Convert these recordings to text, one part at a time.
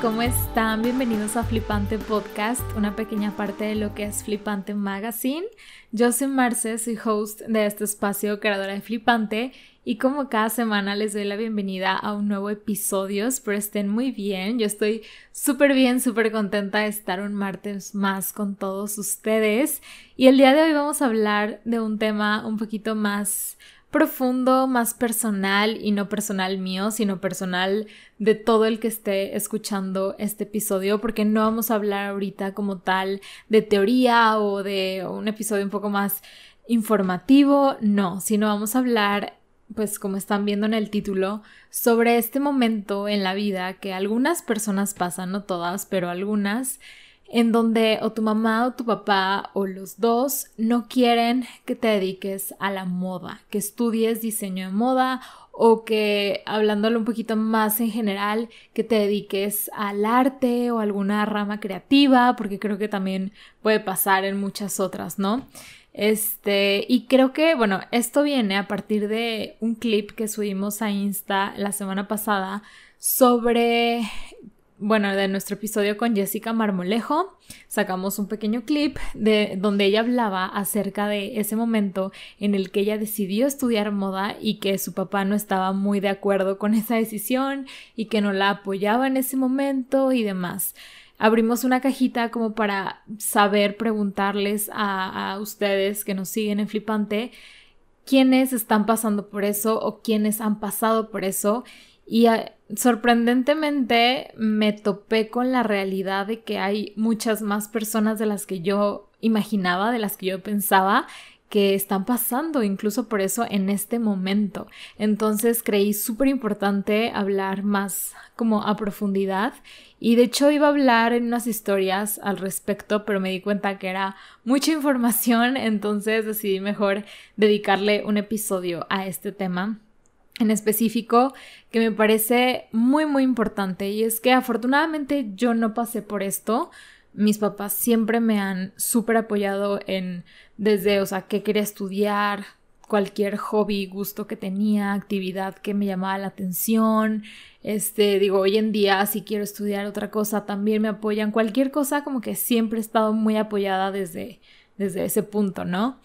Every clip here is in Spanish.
¿cómo están? Bienvenidos a Flipante Podcast, una pequeña parte de lo que es Flipante Magazine. Yo soy Marce, soy host de este espacio, creadora de Flipante, y como cada semana les doy la bienvenida a un nuevo episodio, espero estén muy bien, yo estoy súper bien, súper contenta de estar un martes más con todos ustedes, y el día de hoy vamos a hablar de un tema un poquito más profundo, más personal y no personal mío, sino personal de todo el que esté escuchando este episodio, porque no vamos a hablar ahorita como tal de teoría o de un episodio un poco más informativo, no, sino vamos a hablar, pues como están viendo en el título, sobre este momento en la vida que algunas personas pasan, no todas, pero algunas, en donde o tu mamá o tu papá o los dos no quieren que te dediques a la moda, que estudies diseño de moda o que, hablándolo un poquito más en general, que te dediques al arte o alguna rama creativa, porque creo que también puede pasar en muchas otras, ¿no? Este, y creo que, bueno, esto viene a partir de un clip que subimos a Insta la semana pasada sobre bueno, de nuestro episodio con Jessica Marmolejo, sacamos un pequeño clip de donde ella hablaba acerca de ese momento en el que ella decidió estudiar moda y que su papá no estaba muy de acuerdo con esa decisión y que no la apoyaba en ese momento y demás. Abrimos una cajita como para saber preguntarles a, a ustedes que nos siguen en Flipante quiénes están pasando por eso o quiénes han pasado por eso y ah, sorprendentemente me topé con la realidad de que hay muchas más personas de las que yo imaginaba, de las que yo pensaba que están pasando incluso por eso en este momento. Entonces creí súper importante hablar más como a profundidad. Y de hecho iba a hablar en unas historias al respecto, pero me di cuenta que era mucha información, entonces decidí mejor dedicarle un episodio a este tema en específico que me parece muy muy importante y es que afortunadamente yo no pasé por esto. Mis papás siempre me han súper apoyado en desde, o sea, qué quería estudiar, cualquier hobby, gusto que tenía, actividad que me llamaba la atención. Este, digo, hoy en día si quiero estudiar otra cosa también me apoyan. Cualquier cosa como que siempre he estado muy apoyada desde desde ese punto, ¿no?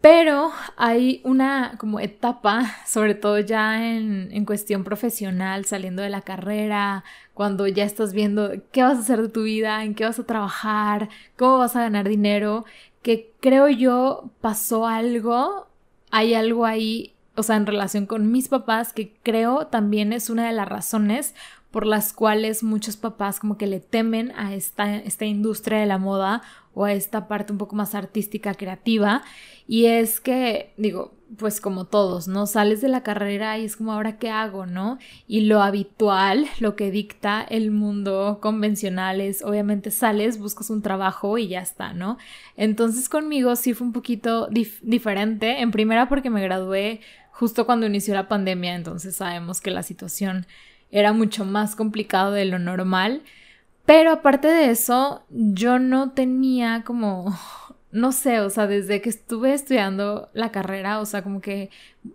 Pero hay una como etapa, sobre todo ya en, en, cuestión profesional, saliendo de la carrera, cuando ya estás viendo qué vas a hacer de tu vida, en qué vas a trabajar, cómo vas a ganar dinero, que creo yo pasó algo, hay algo ahí, o sea, en relación con mis papás, que creo también es una de las razones por las cuales muchos papás como que le temen a esta, esta industria de la moda o a esta parte un poco más artística, creativa. Y es que, digo, pues como todos, ¿no? Sales de la carrera y es como ahora qué hago, ¿no? Y lo habitual, lo que dicta el mundo convencional es, obviamente sales, buscas un trabajo y ya está, ¿no? Entonces conmigo sí fue un poquito diferente, en primera porque me gradué justo cuando inició la pandemia, entonces sabemos que la situación era mucho más complicado de lo normal. Pero aparte de eso, yo no tenía como, no sé, o sea, desde que estuve estudiando la carrera, o sea, como que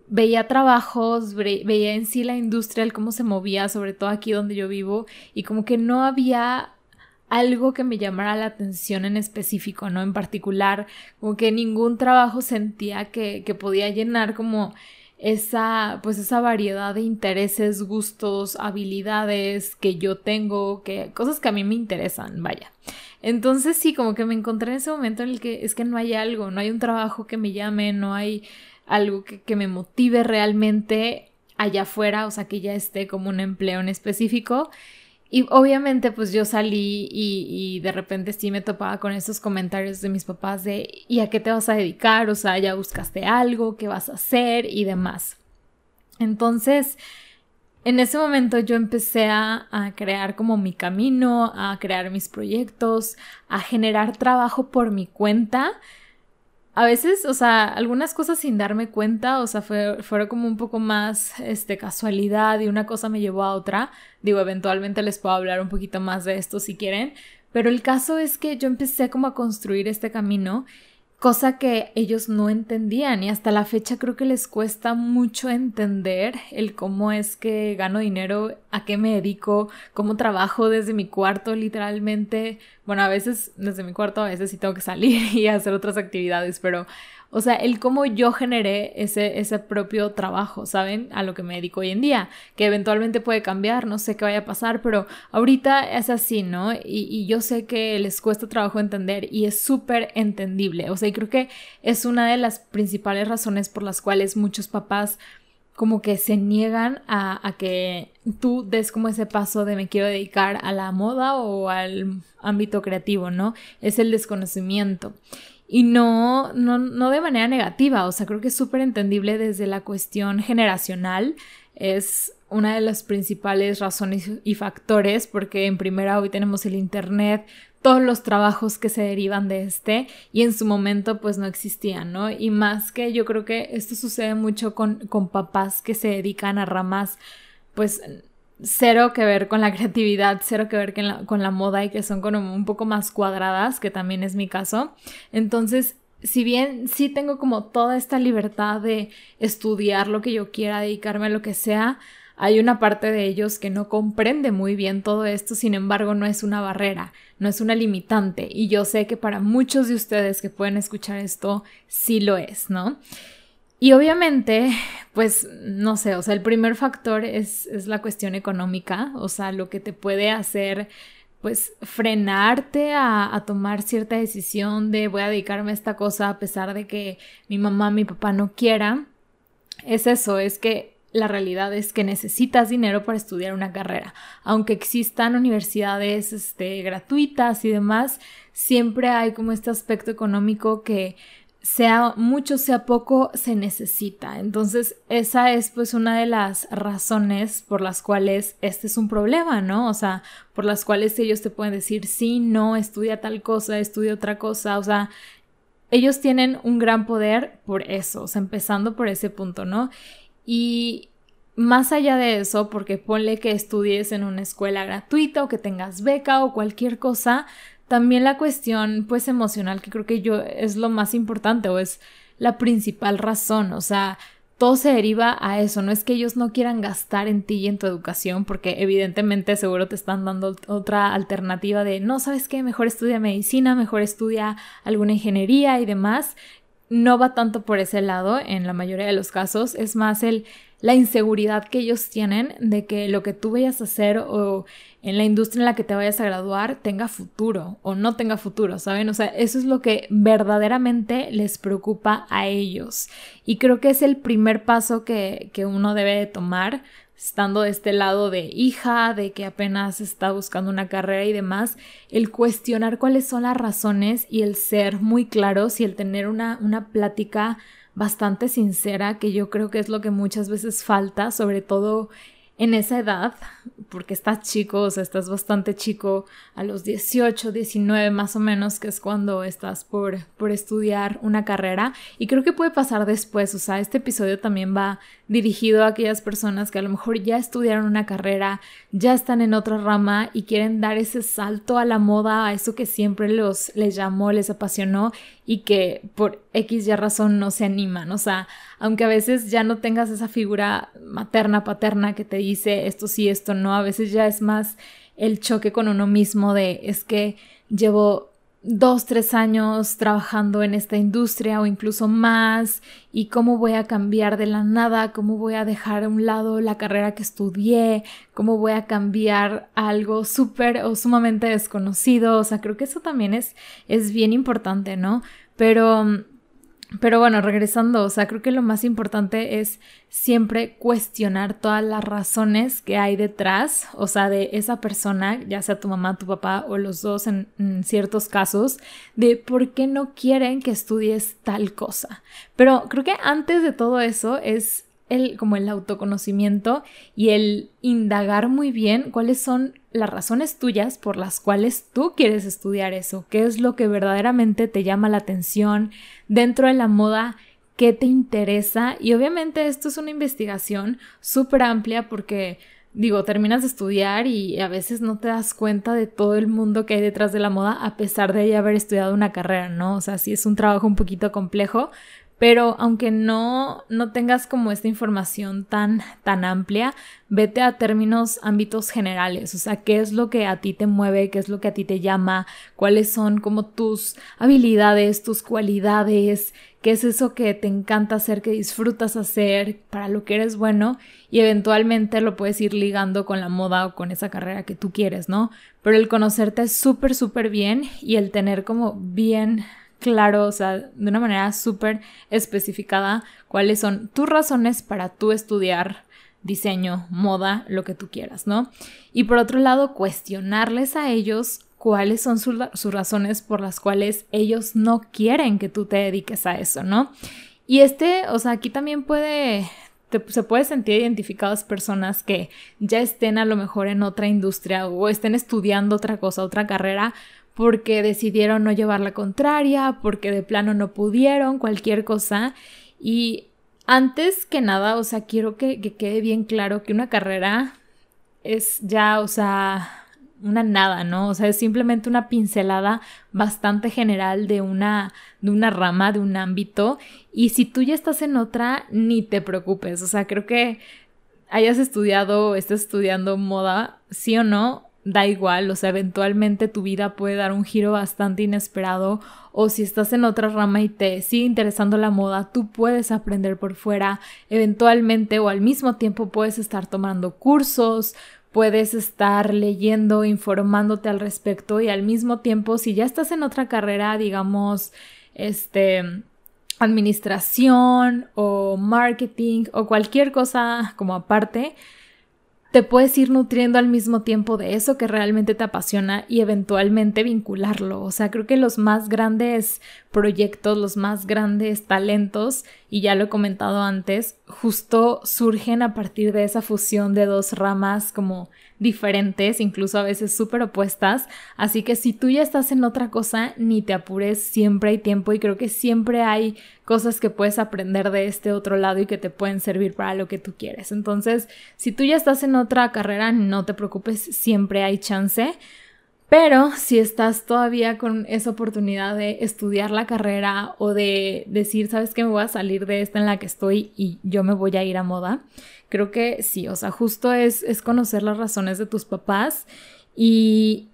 veía trabajos, veía en sí la industria, el cómo se movía, sobre todo aquí donde yo vivo, y como que no había algo que me llamara la atención en específico, ¿no? En particular, como que ningún trabajo sentía que, que podía llenar como esa, pues esa variedad de intereses, gustos, habilidades que yo tengo, que cosas que a mí me interesan, vaya. Entonces sí, como que me encontré en ese momento en el que es que no hay algo, no hay un trabajo que me llame, no hay algo que, que me motive realmente allá afuera, o sea, que ya esté como un empleo en específico. Y obviamente pues yo salí y, de repente sí me topaba con esos comentarios de mis papás de ¿y a qué te vas a dedicar? O sea, ya buscaste algo, ¿qué vas a hacer? y demás. Entonces, en ese momento yo empecé a, a, crear como mi camino, a crear mis proyectos, a generar trabajo por mi cuenta a veces, o sea, algunas cosas sin darme cuenta, o sea, fue, fueron como un poco más, este, casualidad y una cosa me llevó a otra. Digo, eventualmente les puedo hablar un poquito más de esto si quieren, pero el caso es que yo empecé como a construir este camino cosa que ellos no entendían y hasta la fecha creo que les cuesta mucho entender el cómo es que gano dinero, a qué me dedico, cómo trabajo desde mi cuarto literalmente. Bueno, a veces desde mi cuarto, a veces sí tengo que salir y hacer otras actividades, pero o sea, el cómo yo generé ese, ese propio trabajo, ¿saben? A lo que me dedico hoy en día, que eventualmente puede cambiar, no sé qué vaya a pasar, pero ahorita es así, ¿no? Y, yo sé que les cuesta trabajo entender y es súper entendible, o sea, y creo que es una de las principales razones por las cuales muchos papás como que se niegan a, a, que tú des como ese paso de me quiero dedicar a la moda o al ámbito creativo, ¿no? Es el desconocimiento y no, no, no de manera negativa, o sea, creo que es súper entendible desde la cuestión generacional, es una de las principales razones y factores, porque en primera hoy tenemos el Internet, todos los trabajos que se derivan de este y en su momento pues no existían, ¿no? Y más que yo creo que esto sucede mucho con, con papás que se dedican a ramas pues cero que ver con la creatividad, cero que ver con la, moda y que son como un poco más cuadradas, que también es mi caso. Entonces, si bien sí tengo como toda esta libertad de estudiar lo que yo quiera, dedicarme a lo que sea, hay una parte de ellos que no comprende muy bien todo esto, sin embargo no es una barrera, no es una limitante y yo sé que para muchos de ustedes que pueden escuchar esto sí lo es, ¿no? Y obviamente, pues, no sé, o sea, el primer factor es, es, la cuestión económica, o sea, lo que te puede hacer, pues, frenarte a, a, tomar cierta decisión de voy a dedicarme a esta cosa a pesar de que mi mamá, mi papá no quieran, es eso, es que la realidad es que necesitas dinero para estudiar una carrera. Aunque existan universidades este, gratuitas y demás, siempre hay como este aspecto económico que sea mucho, sea poco, se necesita. Entonces, esa es pues una de las razones por las cuales este es un problema, ¿no? O sea, por las cuales ellos te pueden decir, sí, no, estudia tal cosa, estudia otra cosa, o sea, ellos tienen un gran poder por eso, empezando por ese punto, ¿no? Y más allá de eso, porque ponle que estudies en una escuela gratuita o que tengas beca o cualquier cosa, también la cuestión, pues, emocional, que creo que yo es lo más importante o es la principal razón, o sea, todo se deriva a eso, no es que ellos no quieran gastar en ti y en tu educación, porque evidentemente seguro te están dando otra alternativa de, no, sabes qué, mejor estudia medicina, mejor estudia alguna ingeniería y demás. No va tanto por ese lado en la mayoría de los casos, es más el la inseguridad que ellos tienen de que lo que tú vayas a hacer o en la industria en la que te vayas a graduar tenga futuro o no tenga futuro, ¿saben? O sea, eso es lo que verdaderamente les preocupa a ellos. Y creo que es el primer paso que, que uno debe de tomar estando de este lado de hija, de que apenas está buscando una carrera y demás, el cuestionar cuáles son las razones y el ser muy claros y el tener una, una plática bastante sincera, que yo creo que es lo que muchas veces falta, sobre todo en esa edad, porque estás chico, o sea, estás bastante chico, a los 18, 19 más o menos, que es cuando estás por, por estudiar una carrera. Y creo que puede pasar después, o sea, este episodio también va dirigido a aquellas personas que a lo mejor ya estudiaron una carrera, ya están en otra rama y quieren dar ese salto a la moda, a eso que siempre los, les llamó, les apasionó y que por X ya razón no se animan. O sea, aunque a veces ya no tengas esa figura materna, paterna que te dice esto sí, esto no, a veces ya es más el choque con uno mismo de es que llevo dos, tres años trabajando en esta industria o incluso más y cómo voy a cambiar de la nada, cómo voy a dejar a un lado la carrera que estudié, cómo voy a cambiar algo súper o sumamente desconocido, o sea, creo que eso también es, es bien importante, ¿no? Pero pero bueno, regresando, o sea, creo que lo más importante es siempre cuestionar todas las razones que hay detrás, o sea, de esa persona, ya sea tu mamá, tu papá o los dos en, ciertos casos, de por qué no quieren que estudies tal cosa. Pero creo que antes de todo eso es el, como el autoconocimiento y el indagar muy bien cuáles son las razones tuyas por las cuales tú quieres estudiar eso, qué es lo que verdaderamente te llama la atención dentro de la moda, qué te interesa y obviamente esto es una investigación súper amplia porque digo, terminas de estudiar y a veces no te das cuenta de todo el mundo que hay detrás de la moda a pesar de ya haber estudiado una carrera, ¿no? O sea, sí es un trabajo un poquito complejo, pero aunque no, no tengas como esta información tan, tan amplia, vete a términos, ámbitos generales, o sea, qué es lo que a ti te mueve, qué es lo que a ti te llama, cuáles son como tus habilidades, tus cualidades, qué es eso que te encanta hacer, que disfrutas hacer, para lo que eres bueno, y eventualmente lo puedes ir ligando con la moda o con esa carrera que tú quieres, ¿no? Pero el conocerte es súper, súper bien y el tener como bien claro, o sea, de una manera súper especificada cuáles son tus razones para tú estudiar diseño, moda, lo que tú quieras, ¿no? Y por otro lado, cuestionarles a ellos cuáles son sus, razones por las cuales ellos no quieren que tú te dediques a eso, ¿no? Y este, o sea, aquí también puede, se puede sentir identificadas personas que ya estén a lo mejor en otra industria o estén estudiando otra cosa, otra carrera, porque decidieron no llevar la contraria, porque de plano no pudieron, cualquier cosa. Y antes que nada, o sea, quiero que, quede bien claro que una carrera es ya, o sea, una nada, ¿no? O sea, es simplemente una pincelada bastante general de una, de una rama, de un ámbito. Y si tú ya estás en otra, ni te preocupes. O sea, creo que hayas estudiado estés estudiando moda, sí o no, da igual, o sea, eventualmente tu vida puede dar un giro bastante inesperado o si estás en otra rama y te sigue interesando la moda, tú puedes aprender por fuera, eventualmente o al mismo tiempo puedes estar tomando cursos, puedes estar leyendo, informándote al respecto y al mismo tiempo si ya estás en otra carrera, digamos, este administración o marketing o cualquier cosa como aparte, te puedes ir nutriendo al mismo tiempo de eso que realmente te apasiona y eventualmente vincularlo. O sea, creo que los más grandes proyectos, los más grandes talentos, y ya lo he comentado antes, justo surgen a partir de esa fusión de dos ramas como diferentes, incluso a veces súper opuestas. Así que si tú ya estás en otra cosa, ni te apures, siempre hay tiempo y creo que siempre hay cosas que puedes aprender de este otro lado y que te pueden servir para lo que tú quieres. Entonces, si tú ya estás en otra carrera, no te preocupes, siempre hay chance. Pero si estás todavía con esa oportunidad de estudiar la carrera o de decir, sabes que me voy a salir de esta en la que estoy y yo me voy a ir a moda, creo que sí, o sea, justo es, es conocer las razones de tus papás y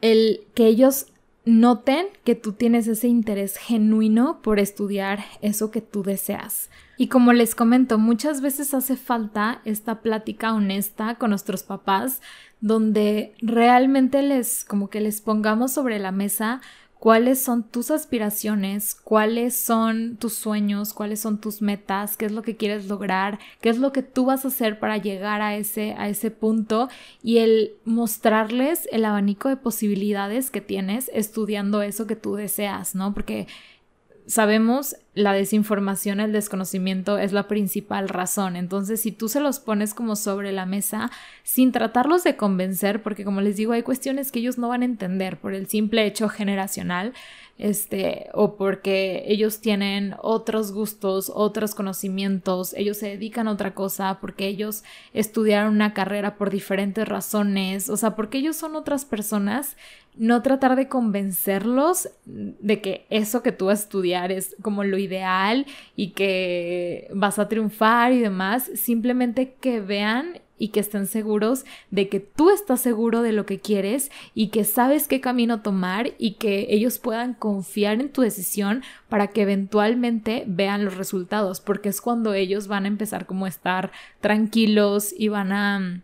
el que ellos noten que tú tienes ese interés genuino por estudiar eso que tú deseas. Y como les comento, muchas veces hace falta esta plática honesta con nuestros papás donde realmente les como que les pongamos sobre la mesa cuáles son tus aspiraciones, cuáles son tus sueños, cuáles son tus metas, qué es lo que quieres lograr, qué es lo que tú vas a hacer para llegar a ese, a ese punto y el mostrarles el abanico de posibilidades que tienes estudiando eso que tú deseas, ¿no? Porque sabemos la desinformación, el desconocimiento es la principal razón. Entonces, si tú se los pones como sobre la mesa sin tratarlos de convencer, porque como les digo, hay cuestiones que ellos no van a entender por el simple hecho generacional, este, o porque ellos tienen otros gustos, otros conocimientos, ellos se dedican a otra cosa, porque ellos estudiaron una carrera por diferentes razones, o sea, porque ellos son otras personas, no tratar de convencerlos de que eso que tú vas a estudiar es como lo ideal y que vas a triunfar y demás, simplemente que vean y que estén seguros de que tú estás seguro de lo que quieres y que sabes qué camino tomar y que ellos puedan confiar en tu decisión para que eventualmente vean los resultados, porque es cuando ellos van a empezar como a estar tranquilos y van a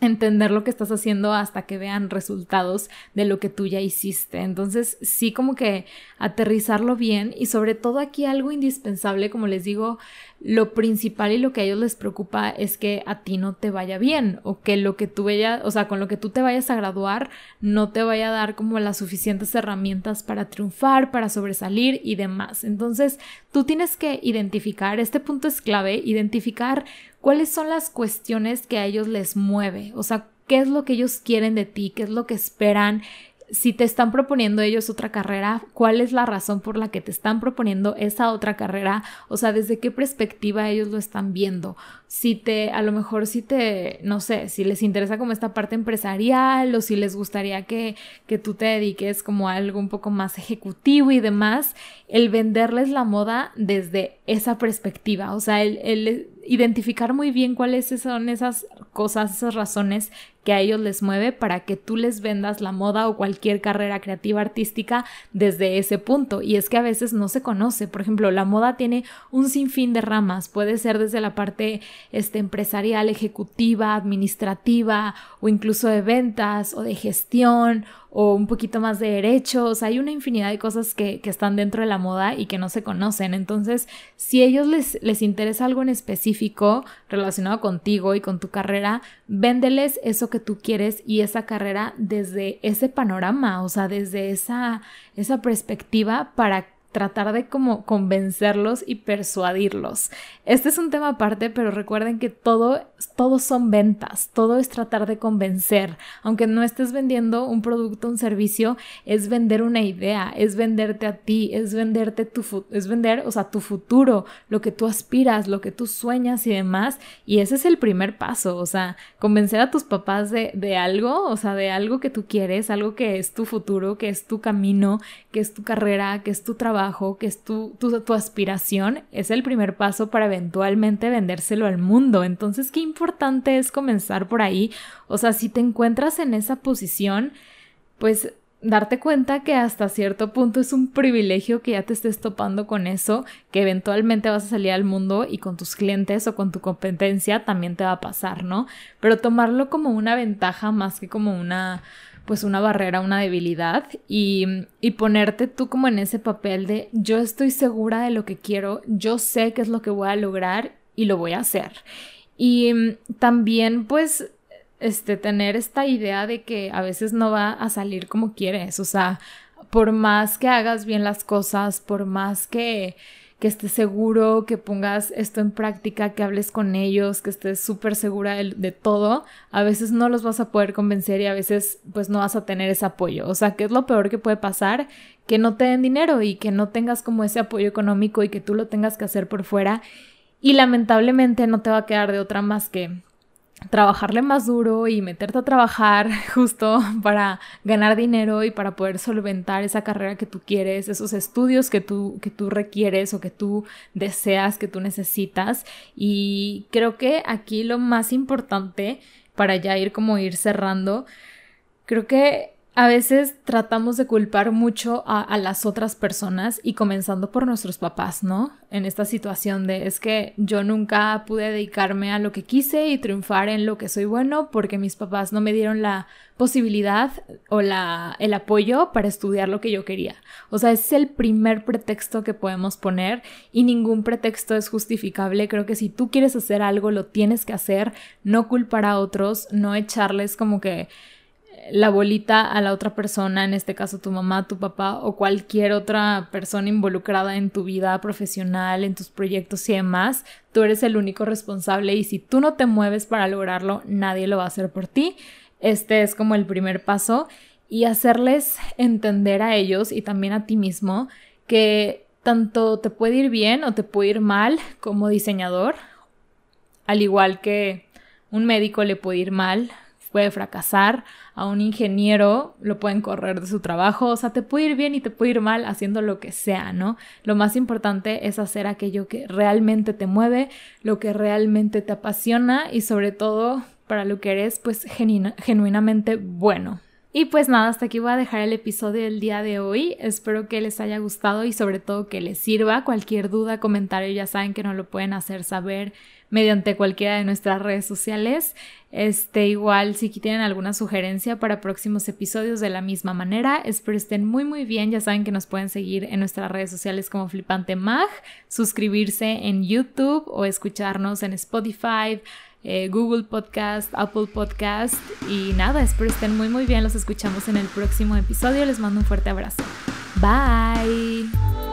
entender lo que estás haciendo hasta que vean resultados de lo que tú ya hiciste. Entonces, sí como que aterrizarlo bien y sobre todo aquí algo indispensable, como les digo, lo principal y lo que a ellos les preocupa es que a ti no te vaya bien o que lo que tú vayas, o sea, con lo que tú te vayas a graduar no te vaya a dar como las suficientes herramientas para triunfar, para sobresalir y demás. Entonces, tú tienes que identificar, este punto es clave, identificar cuáles son las cuestiones que a ellos les mueve, o sea, qué es lo que ellos quieren de ti, qué es lo que esperan, si te están proponiendo ellos otra carrera, cuál es la razón por la que te están proponiendo esa otra carrera, o sea, desde qué perspectiva ellos lo están viendo. Si te, a lo mejor si te, no sé, si les interesa como esta parte empresarial o si les gustaría que, que tú te dediques como algo un poco más ejecutivo y demás, el venderles la moda desde esa perspectiva, o sea, el identificar muy bien cuáles son esas cosas, esas razones que a ellos les mueve para que tú les vendas la moda o cualquier carrera creativa artística desde ese punto. Y es que a veces no se conoce. Por ejemplo, la moda tiene un sinfín de ramas. Puede ser desde la parte este, empresarial, ejecutiva, administrativa o incluso de ventas o de gestión o un poquito más de derechos. Hay una infinidad de cosas que, que, están dentro de la moda y que no se conocen. Entonces, si a ellos les, les interesa algo en específico relacionado contigo y con tu carrera, véndeles eso que tú quieres y esa carrera desde ese panorama, o sea, desde esa, esa perspectiva para tratar de como convencerlos y persuadirlos. Este es un tema aparte, pero recuerden que todo, todo son ventas, todo es tratar de convencer. Aunque no estés vendiendo un producto, un servicio, es vender una idea, es venderte a ti, es venderte tu, es vender, o sea, tu futuro, lo que tú aspiras, lo que tú sueñas y demás. Y ese es el primer paso, o sea, convencer a tus papás de, de algo, o sea, de algo que tú quieres, algo que es tu futuro, que es tu camino, que es tu carrera, que es tu trabajo que es tu, tu, aspiración, es el primer paso para eventualmente vendérselo al mundo. Entonces, qué importante es comenzar por ahí. O sea, si te encuentras en esa posición, pues darte cuenta que hasta cierto punto es un privilegio que ya te estés topando con eso, que eventualmente vas a salir al mundo y con tus clientes o con tu competencia también te va a pasar, ¿no? Pero tomarlo como una ventaja más que como una pues una barrera, una debilidad y, y, ponerte tú como en ese papel de yo estoy segura de lo que quiero, yo sé qué es lo que voy a lograr y lo voy a hacer. Y mm, también pues este tener esta idea de que a veces no va a salir como quieres, o sea, por más que hagas bien las cosas, por más que que estés seguro, que pongas esto en práctica, que hables con ellos, que estés súper segura de, todo, a veces no los vas a poder convencer y a veces pues no vas a tener ese apoyo. O sea, ¿qué es lo peor que puede pasar? Que no te den dinero y que no tengas como ese apoyo económico y que tú lo tengas que hacer por fuera. Y lamentablemente no te va a quedar de otra más que trabajarle más duro y meterte a trabajar justo para ganar dinero y para poder solventar esa carrera que tú quieres, esos estudios que tú, que tú requieres o que tú deseas, que tú necesitas. Y creo que aquí lo más importante para ya ir como ir cerrando, creo que a veces tratamos de culpar mucho a, las otras personas y comenzando por nuestros papás, ¿no? En esta situación de es que yo nunca pude dedicarme a lo que quise y triunfar en lo que soy bueno porque mis papás no me dieron la posibilidad o la, el apoyo para estudiar lo que yo quería. O sea, ese es el primer pretexto que podemos poner y ningún pretexto es justificable. Creo que si tú quieres hacer algo, lo tienes que hacer, no culpar a otros, no echarles como que la bolita a la otra persona, en este caso tu mamá, tu papá o cualquier otra persona involucrada en tu vida profesional, en tus proyectos y demás, tú eres el único responsable y si tú no te mueves para lograrlo, nadie lo va a hacer por ti. Este es como el primer paso y hacerles entender a ellos y también a ti mismo que tanto te puede ir bien o te puede ir mal como diseñador, al igual que un médico le puede ir mal puede fracasar, a un ingeniero lo pueden correr de su trabajo, o sea, te puede ir bien y te puede ir mal haciendo lo que sea, ¿no? Lo más importante es hacer aquello que realmente te mueve, lo que realmente te apasiona y sobre todo para lo que eres pues genuinamente bueno. Y pues nada, hasta aquí voy a dejar el episodio del día de hoy. Espero que les haya gustado y sobre todo que les sirva. Cualquier duda, comentario, ya saben que no lo pueden hacer saber mediante cualquiera de nuestras redes sociales. Este, igual, si tienen alguna sugerencia para próximos episodios de la misma manera, espero estén muy muy bien. Ya saben que nos pueden seguir en nuestras redes sociales como Flipante Mag, suscribirse en YouTube o escucharnos en Spotify, eh, Google Podcast, Apple Podcast y nada, espero estén muy muy bien. Los escuchamos en el próximo episodio. Les mando un fuerte abrazo. Bye.